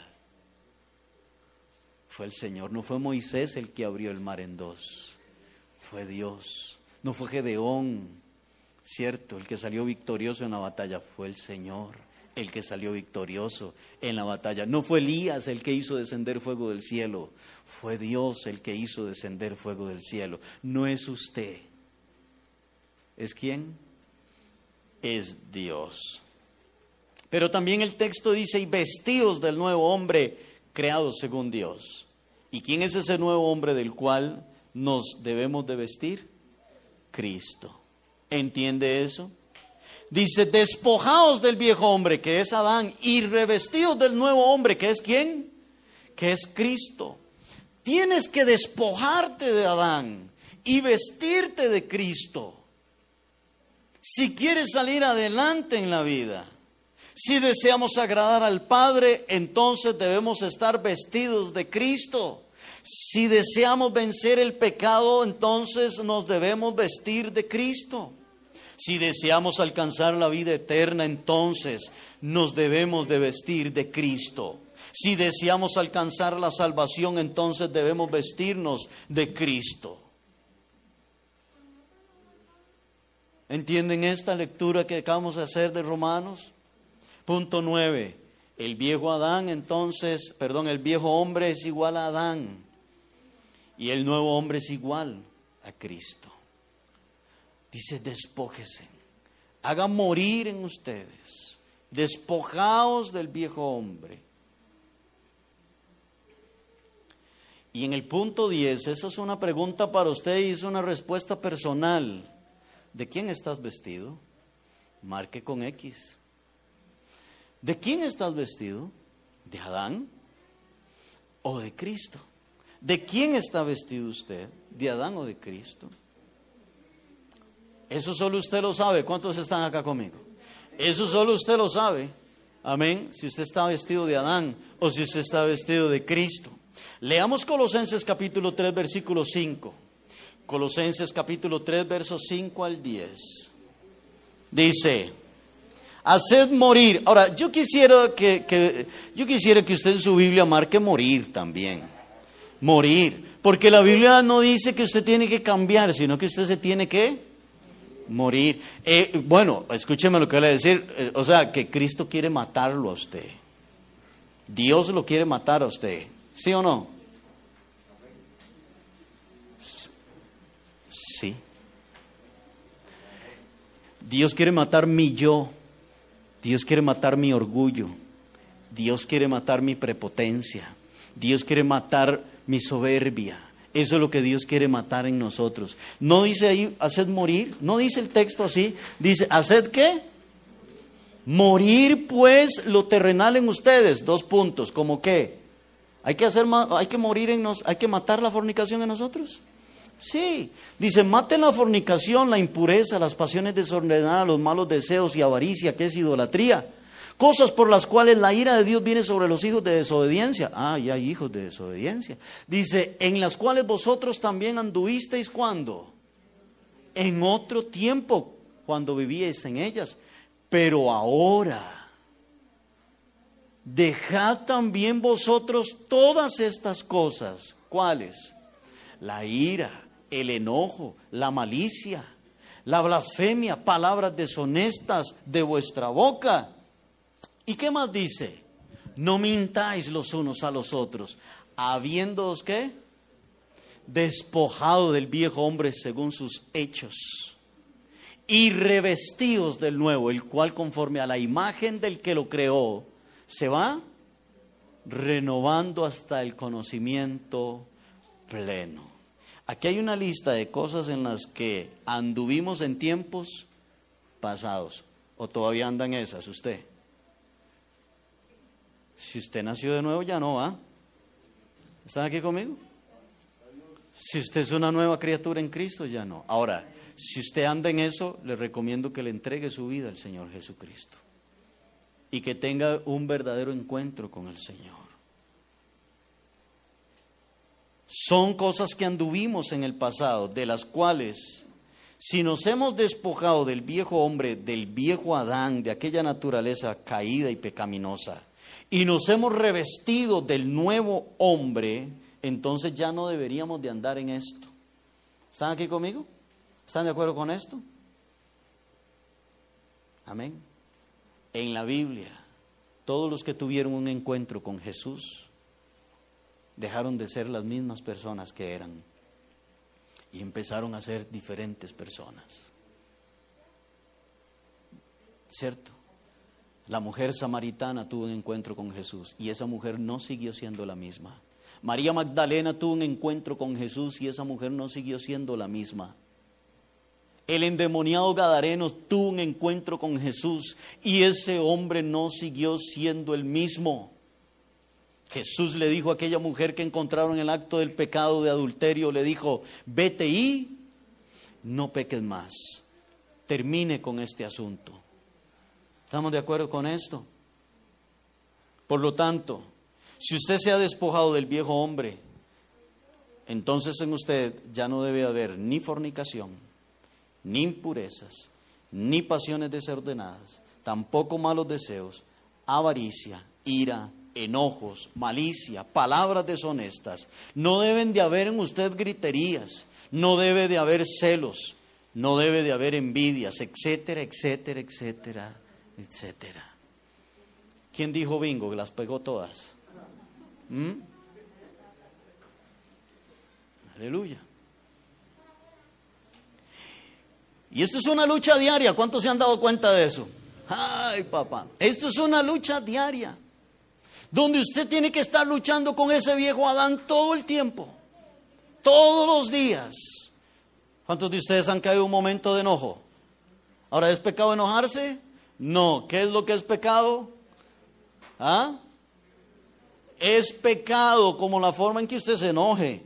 fue el Señor, no fue Moisés el que abrió el mar en dos, fue Dios, no fue Gedeón, cierto, el que salió victorioso en la batalla, fue el Señor el que salió victorioso en la batalla. No fue Elías el que hizo descender fuego del cielo, fue Dios el que hizo descender fuego del cielo. No es usted. ¿Es quién? Es Dios. Pero también el texto dice, y vestidos del nuevo hombre creado según Dios. ¿Y quién es ese nuevo hombre del cual nos debemos de vestir? Cristo. ¿Entiende eso? Dice, despojaos del viejo hombre, que es Adán, y revestidos del nuevo hombre, que es quién? Que es Cristo. Tienes que despojarte de Adán y vestirte de Cristo. Si quieres salir adelante en la vida, si deseamos agradar al Padre, entonces debemos estar vestidos de Cristo. Si deseamos vencer el pecado, entonces nos debemos vestir de Cristo. Si deseamos alcanzar la vida eterna, entonces nos debemos de vestir de Cristo. Si deseamos alcanzar la salvación, entonces debemos vestirnos de Cristo. ¿Entienden esta lectura que acabamos de hacer de Romanos? Punto 9. El viejo Adán, entonces, perdón, el viejo hombre es igual a Adán y el nuevo hombre es igual a Cristo. Dice, despójese, haga morir en ustedes, despojaos del viejo hombre. Y en el punto 10, esa es una pregunta para usted y es una respuesta personal. ¿De quién estás vestido? Marque con X. ¿De quién estás vestido? ¿De Adán o de Cristo? ¿De quién está vestido usted? ¿De Adán o de Cristo? Eso solo usted lo sabe. ¿Cuántos están acá conmigo? Eso solo usted lo sabe. Amén. Si usted está vestido de Adán o si usted está vestido de Cristo. Leamos Colosenses capítulo 3, versículo 5. Colosenses capítulo 3, versos 5 al 10. Dice, haced morir. Ahora, yo quisiera que, yo quisiera que usted en su Biblia marque morir también. Morir. Porque la Biblia no dice que usted tiene que cambiar, sino que usted se tiene que morir. Eh, bueno, escúcheme lo que le voy a decir. Eh, o sea, que Cristo quiere matarlo a usted. Dios lo quiere matar a usted, ¿sí o no? Sí. Dios quiere matar mi yo. Dios quiere matar mi orgullo. Dios quiere matar mi prepotencia. Dios quiere matar mi soberbia. Eso es lo que Dios quiere matar en nosotros. No dice ahí, haced morir. No dice el texto así. Dice, haced qué? Morir pues lo terrenal en ustedes. Dos puntos. ¿Cómo qué? Hay que hacer, hay que morir en nos, hay que matar la fornicación en nosotros. Sí, dice, maten la fornicación, la impureza, las pasiones desordenadas, los malos deseos y avaricia, que es idolatría. Cosas por las cuales la ira de Dios viene sobre los hijos de desobediencia. Ah, ya hay hijos de desobediencia. Dice, en las cuales vosotros también anduvisteis cuando? En otro tiempo, cuando vivíais en ellas. Pero ahora, dejad también vosotros todas estas cosas. ¿Cuáles? La ira, el enojo, la malicia, la blasfemia, palabras deshonestas de vuestra boca. ¿Y qué más dice? No mintáis los unos a los otros, habiéndoos qué? Despojado del viejo hombre según sus hechos y revestidos del nuevo, el cual conforme a la imagen del que lo creó, se va renovando hasta el conocimiento pleno. Aquí hay una lista de cosas en las que anduvimos en tiempos pasados. ¿O todavía andan esas usted? Si usted nació de nuevo, ya no va. ¿Están aquí conmigo? Si usted es una nueva criatura en Cristo, ya no. Ahora, si usted anda en eso, le recomiendo que le entregue su vida al Señor Jesucristo. Y que tenga un verdadero encuentro con el Señor. Son cosas que anduvimos en el pasado, de las cuales, si nos hemos despojado del viejo hombre, del viejo Adán, de aquella naturaleza caída y pecaminosa, y nos hemos revestido del nuevo hombre, entonces ya no deberíamos de andar en esto. ¿Están aquí conmigo? ¿Están de acuerdo con esto? Amén. En la Biblia, todos los que tuvieron un encuentro con Jesús, dejaron de ser las mismas personas que eran y empezaron a ser diferentes personas. ¿Cierto? La mujer samaritana tuvo un encuentro con Jesús y esa mujer no siguió siendo la misma. María Magdalena tuvo un encuentro con Jesús y esa mujer no siguió siendo la misma. El endemoniado Gadareno tuvo un encuentro con Jesús y ese hombre no siguió siendo el mismo. Jesús le dijo a aquella mujer que encontraron en el acto del pecado de adulterio, le dijo, vete y no peques más. Termine con este asunto. ¿Estamos de acuerdo con esto? Por lo tanto, si usted se ha despojado del viejo hombre, entonces en usted ya no debe haber ni fornicación, ni impurezas, ni pasiones desordenadas, tampoco malos deseos, avaricia, ira, enojos, malicia, palabras deshonestas. No deben de haber en usted griterías, no debe de haber celos, no debe de haber envidias, etcétera, etcétera, etcétera, etcétera. ¿Quién dijo bingo? Que las pegó todas. ¿Mm? Aleluya. Y esto es una lucha diaria. ¿Cuántos se han dado cuenta de eso? Ay, papá. Esto es una lucha diaria donde usted tiene que estar luchando con ese viejo Adán todo el tiempo, todos los días. ¿Cuántos de ustedes han caído un momento de enojo? Ahora, ¿es pecado enojarse? No. ¿Qué es lo que es pecado? ¿Ah? Es pecado como la forma en que usted se enoje.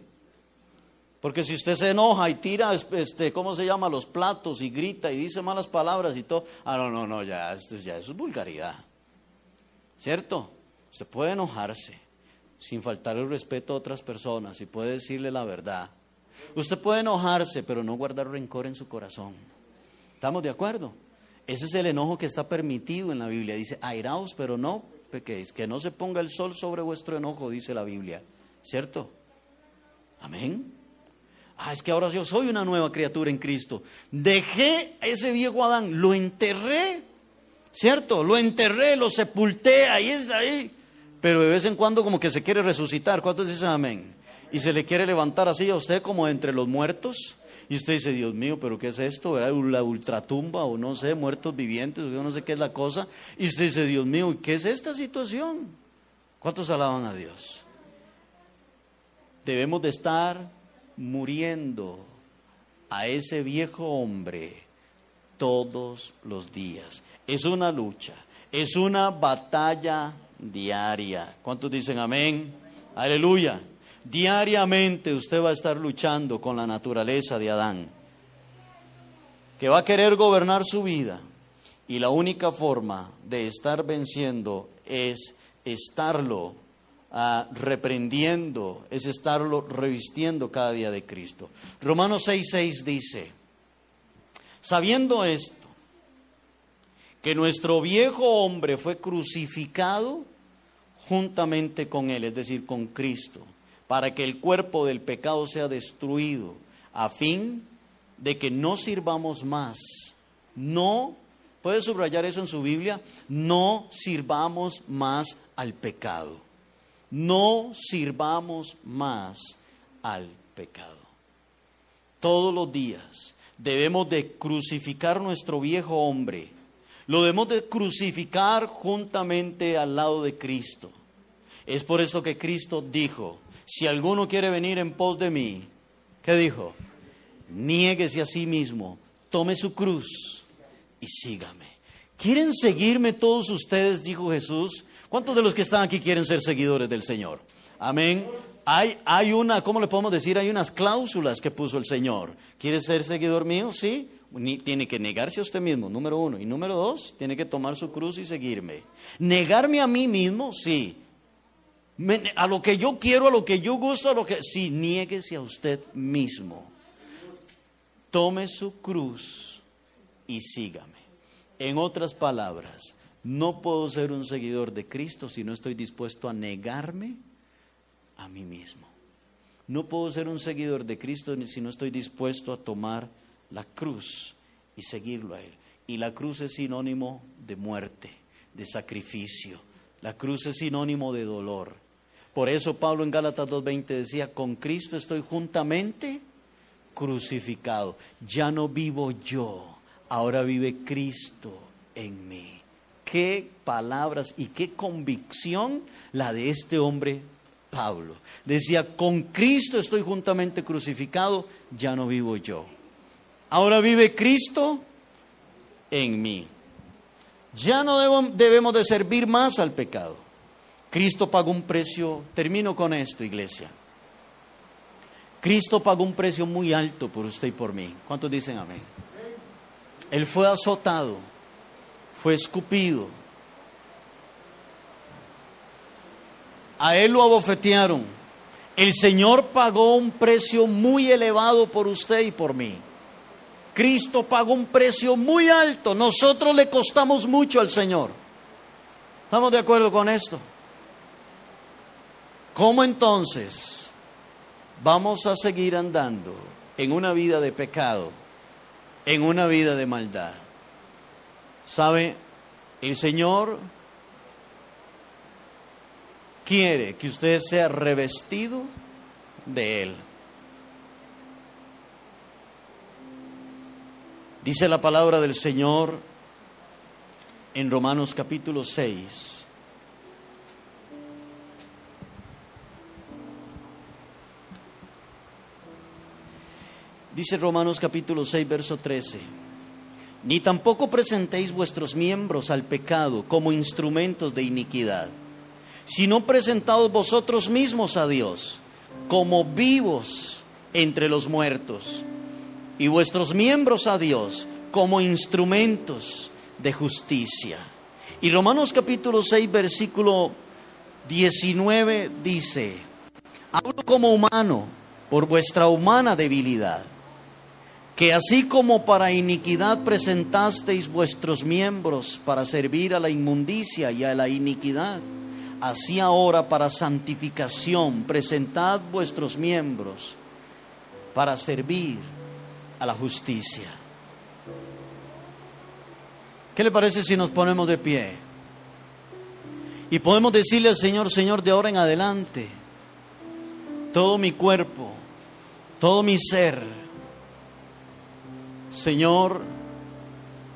Porque si usted se enoja y tira, este, ¿cómo se llama? Los platos y grita y dice malas palabras y todo. Ah, no, no, no, ya, esto, ya eso es vulgaridad. ¿Cierto? Usted puede enojarse sin faltar el respeto a otras personas y puede decirle la verdad. Usted puede enojarse, pero no guardar rencor en su corazón. ¿Estamos de acuerdo? Ese es el enojo que está permitido en la Biblia. Dice, airaos, pero no pequéis. Que no se ponga el sol sobre vuestro enojo, dice la Biblia. ¿Cierto? Amén. Ah, es que ahora yo soy una nueva criatura en Cristo. Dejé a ese viejo Adán, lo enterré. ¿Cierto? Lo enterré, lo sepulté, ahí está ahí. Pero de vez en cuando como que se quiere resucitar. ¿Cuántos dicen amén? Y se le quiere levantar así a usted como entre los muertos. Y usted dice, Dios mío, pero ¿qué es esto? ¿Era la ultratumba o no sé, muertos vivientes o yo no sé qué es la cosa? Y usted dice, Dios mío, ¿qué es esta situación? ¿Cuántos alaban a Dios? Debemos de estar muriendo a ese viejo hombre todos los días. Es una lucha, es una batalla diaria. ¿Cuántos dicen amén? Aleluya. Diariamente usted va a estar luchando con la naturaleza de Adán, que va a querer gobernar su vida. Y la única forma de estar venciendo es estarlo ah, reprendiendo, es estarlo revistiendo cada día de Cristo. Romanos 6:6 dice, sabiendo esto, que nuestro viejo hombre fue crucificado juntamente con él, es decir, con Cristo para que el cuerpo del pecado sea destruido, a fin de que no sirvamos más. No, puede subrayar eso en su Biblia, no sirvamos más al pecado. No sirvamos más al pecado. Todos los días debemos de crucificar nuestro viejo hombre. Lo debemos de crucificar juntamente al lado de Cristo. Es por eso que Cristo dijo, si alguno quiere venir en pos de mí, ¿qué dijo? Niéguese a sí mismo, tome su cruz y sígame. ¿Quieren seguirme todos ustedes? Dijo Jesús. ¿Cuántos de los que están aquí quieren ser seguidores del Señor? Amén. Hay, hay una, ¿cómo le podemos decir? Hay unas cláusulas que puso el Señor. ¿Quiere ser seguidor mío? Sí. Tiene que negarse a usted mismo, número uno. Y número dos, tiene que tomar su cruz y seguirme. Negarme a mí mismo, sí a lo que yo quiero, a lo que yo gusto, a lo que... Sí, niéguese a usted mismo. Tome su cruz y sígame. En otras palabras, no puedo ser un seguidor de Cristo si no estoy dispuesto a negarme a mí mismo. No puedo ser un seguidor de Cristo si no estoy dispuesto a tomar la cruz y seguirlo a Él. Y la cruz es sinónimo de muerte, de sacrificio. La cruz es sinónimo de dolor. Por eso Pablo en Gálatas 2.20 decía, con Cristo estoy juntamente crucificado. Ya no vivo yo, ahora vive Cristo en mí. Qué palabras y qué convicción la de este hombre Pablo. Decía, con Cristo estoy juntamente crucificado, ya no vivo yo. Ahora vive Cristo en mí. Ya no debemos de servir más al pecado. Cristo pagó un precio, termino con esto, iglesia. Cristo pagó un precio muy alto por usted y por mí. ¿Cuántos dicen amén? Él fue azotado, fue escupido. A él lo abofetearon. El Señor pagó un precio muy elevado por usted y por mí. Cristo pagó un precio muy alto. Nosotros le costamos mucho al Señor. ¿Estamos de acuerdo con esto? ¿Cómo entonces vamos a seguir andando en una vida de pecado, en una vida de maldad? ¿Sabe? El Señor quiere que usted sea revestido de Él. Dice la palabra del Señor en Romanos capítulo 6. Dice Romanos capítulo 6, verso 13. Ni tampoco presentéis vuestros miembros al pecado como instrumentos de iniquidad, sino presentaos vosotros mismos a Dios como vivos entre los muertos, y vuestros miembros a Dios como instrumentos de justicia. Y Romanos capítulo 6, versículo 19 dice, hablo como humano por vuestra humana debilidad que así como para iniquidad presentasteis vuestros miembros para servir a la inmundicia y a la iniquidad, así ahora para santificación presentad vuestros miembros para servir a la justicia. ¿Qué le parece si nos ponemos de pie? Y podemos decirle al Señor, Señor, de ahora en adelante, todo mi cuerpo, todo mi ser, Señor,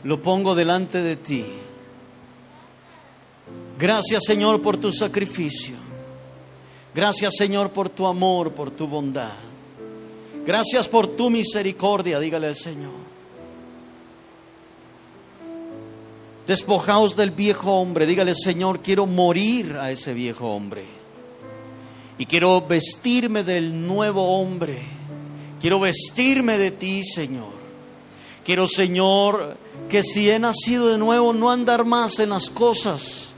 lo pongo delante de ti. Gracias, Señor, por tu sacrificio. Gracias, Señor, por tu amor, por tu bondad. Gracias por tu misericordia, dígale al Señor. Despojaos del viejo hombre. Dígale, Señor, quiero morir a ese viejo hombre. Y quiero vestirme del nuevo hombre. Quiero vestirme de ti, Señor. Quiero, Señor, que si he nacido de nuevo, no andar más en las cosas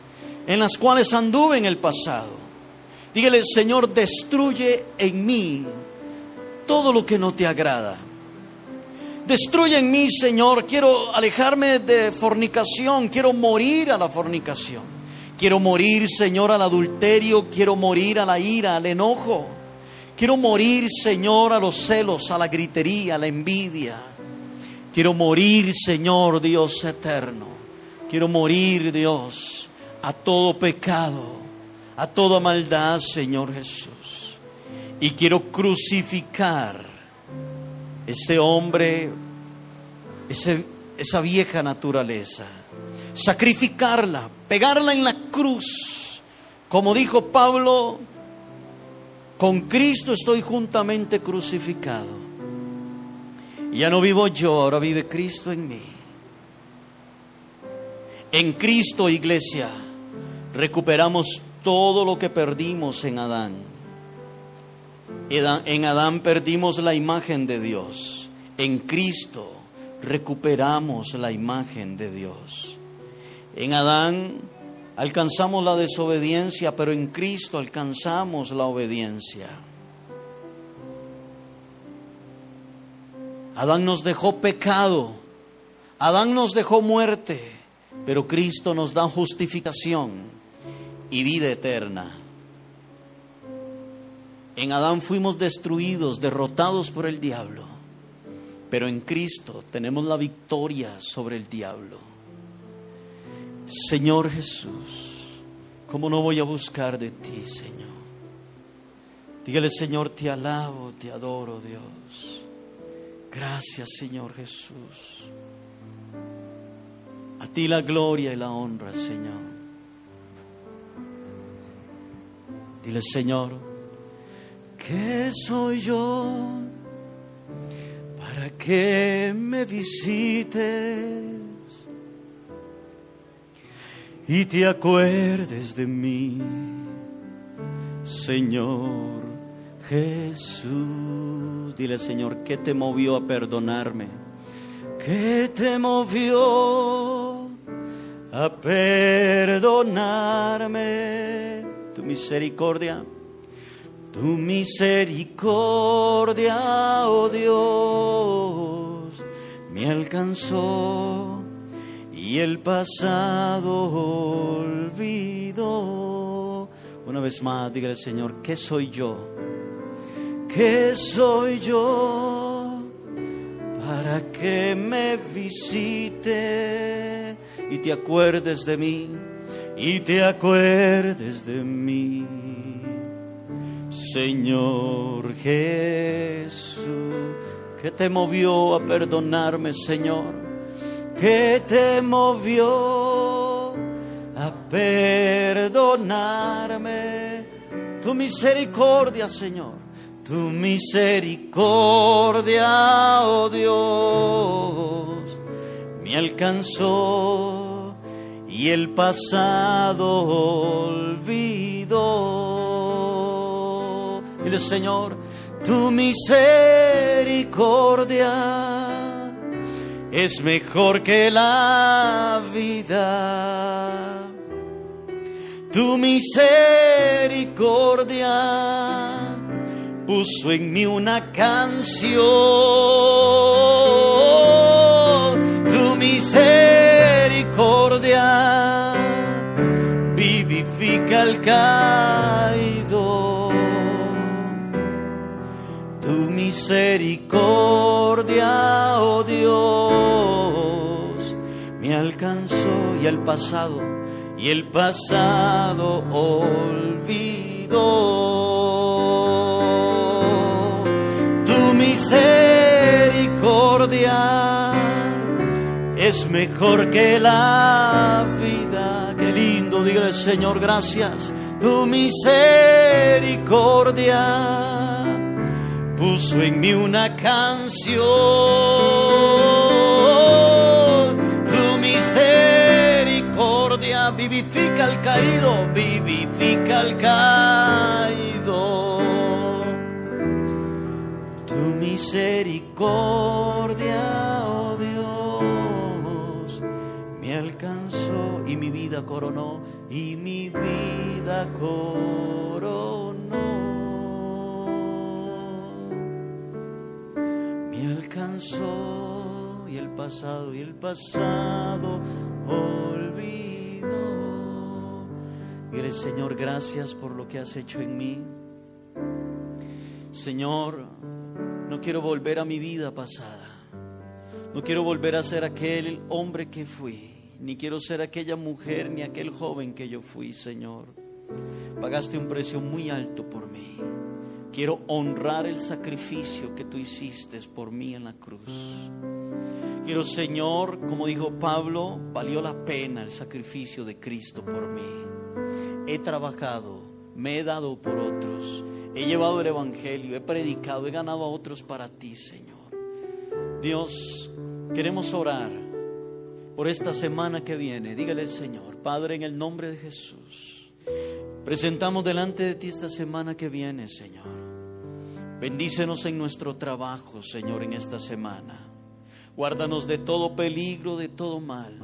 en las cuales anduve en el pasado. Dígale, Señor, destruye en mí todo lo que no te agrada. Destruye en mí, Señor. Quiero alejarme de fornicación. Quiero morir a la fornicación. Quiero morir, Señor, al adulterio. Quiero morir a la ira, al enojo. Quiero morir, Señor, a los celos, a la gritería, a la envidia. Quiero morir, Señor, Dios eterno. Quiero morir, Dios, a todo pecado, a toda maldad, Señor Jesús. Y quiero crucificar ese hombre, esa vieja naturaleza, sacrificarla, pegarla en la cruz. Como dijo Pablo, con Cristo estoy juntamente crucificado. Ya no vivo yo, ahora vive Cristo en mí. En Cristo, iglesia, recuperamos todo lo que perdimos en Adán. En Adán perdimos la imagen de Dios. En Cristo recuperamos la imagen de Dios. En Adán alcanzamos la desobediencia, pero en Cristo alcanzamos la obediencia. Adán nos dejó pecado, Adán nos dejó muerte, pero Cristo nos da justificación y vida eterna. En Adán fuimos destruidos, derrotados por el diablo, pero en Cristo tenemos la victoria sobre el diablo. Señor Jesús, ¿cómo no voy a buscar de ti, Señor? Dígale, Señor, te alabo, te adoro, Dios. Gracias, Señor Jesús. A ti la gloria y la honra, Señor. Dile, Señor, ¿Qué soy yo para que me visites y te acuerdes de mí, Señor Jesús? Dile, Señor, ¿qué te movió a perdonarme? ¿Qué te movió a perdonarme? Tu misericordia tu misericordia, oh Dios, me alcanzó y el pasado olvidó. Una vez más, dígale Señor, ¿qué soy yo? ¿Qué soy yo para que me visite y te acuerdes de mí? Y te acuerdes de mí. Señor Jesús, ¿qué te movió a perdonarme, Señor? ¿Qué te movió a perdonarme? Tu misericordia, Señor, tu misericordia, oh Dios, me alcanzó y el pasado olvidó Dile, Señor, tu misericordia es mejor que la vida. Tu misericordia puso en mí una canción. Tu misericordia vivifica el caído misericordia, oh Dios, me alcanzó y el pasado, y el pasado olvidó. Misericordia es mejor que la vida. Qué lindo, dígale Señor, gracias. Tu misericordia puso en mí una canción. Tu misericordia vivifica al caído, vivifica al caído. Misericordia, oh Dios, me alcanzó y mi vida coronó, y mi vida coronó. alcanzó y el pasado y el pasado olvidó. Mire, Señor, gracias por lo que has hecho en mí. Señor, no quiero volver a mi vida pasada. No quiero volver a ser aquel hombre que fui, ni quiero ser aquella mujer ni aquel joven que yo fui, Señor. Pagaste un precio muy alto por mí. Quiero honrar el sacrificio que tú hiciste por mí en la cruz. Quiero, Señor, como dijo Pablo, valió la pena el sacrificio de Cristo por mí. He trabajado, me he dado por otros, he llevado el Evangelio, he predicado, he ganado a otros para ti, Señor. Dios, queremos orar por esta semana que viene. Dígale al Señor, Padre, en el nombre de Jesús. Presentamos delante de ti esta semana que viene, Señor. Bendícenos en nuestro trabajo, Señor, en esta semana. Guárdanos de todo peligro, de todo mal.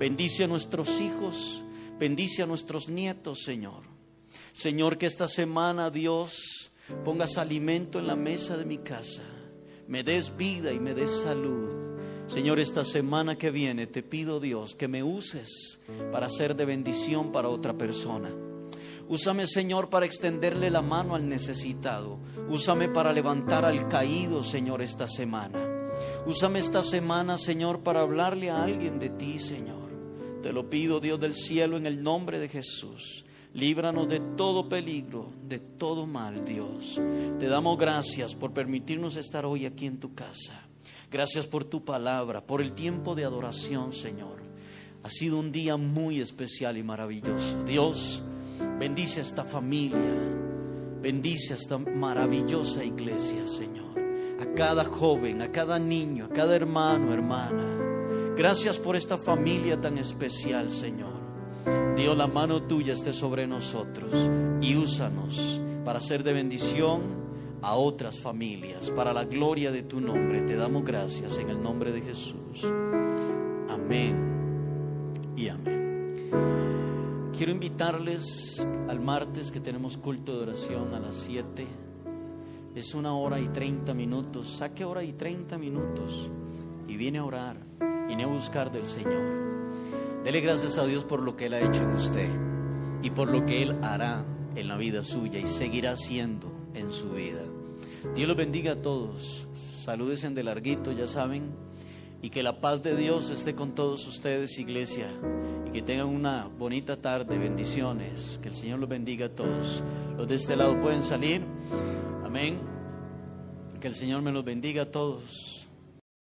Bendice a nuestros hijos, bendice a nuestros nietos, Señor. Señor, que esta semana, Dios, pongas alimento en la mesa de mi casa. Me des vida y me des salud. Señor, esta semana que viene te pido, Dios, que me uses para ser de bendición para otra persona. Úsame, Señor, para extenderle la mano al necesitado. Úsame para levantar al caído, Señor, esta semana. Úsame esta semana, Señor, para hablarle a alguien de ti, Señor. Te lo pido, Dios del cielo, en el nombre de Jesús. Líbranos de todo peligro, de todo mal, Dios. Te damos gracias por permitirnos estar hoy aquí en tu casa. Gracias por tu palabra, por el tiempo de adoración, Señor. Ha sido un día muy especial y maravilloso. Dios, Bendice a esta familia. Bendice a esta maravillosa iglesia, Señor. A cada joven, a cada niño, a cada hermano, hermana. Gracias por esta familia tan especial, Señor. Dios, la mano tuya esté sobre nosotros y úsanos para ser de bendición a otras familias, para la gloria de tu nombre. Te damos gracias en el nombre de Jesús. Amén y amén. Quiero invitarles al martes que tenemos culto de oración a las 7. Es una hora y 30 minutos. Saque hora y 30 minutos y viene a orar, viene a buscar del Señor. Dele gracias a Dios por lo que Él ha hecho en usted y por lo que Él hará en la vida suya y seguirá haciendo en su vida. Dios los bendiga a todos. Saludes en de larguito, ya saben. Y que la paz de Dios esté con todos ustedes, iglesia. Y que tengan una bonita tarde. Bendiciones. Que el Señor los bendiga a todos. Los de este lado pueden salir. Amén. Que el Señor me los bendiga a todos.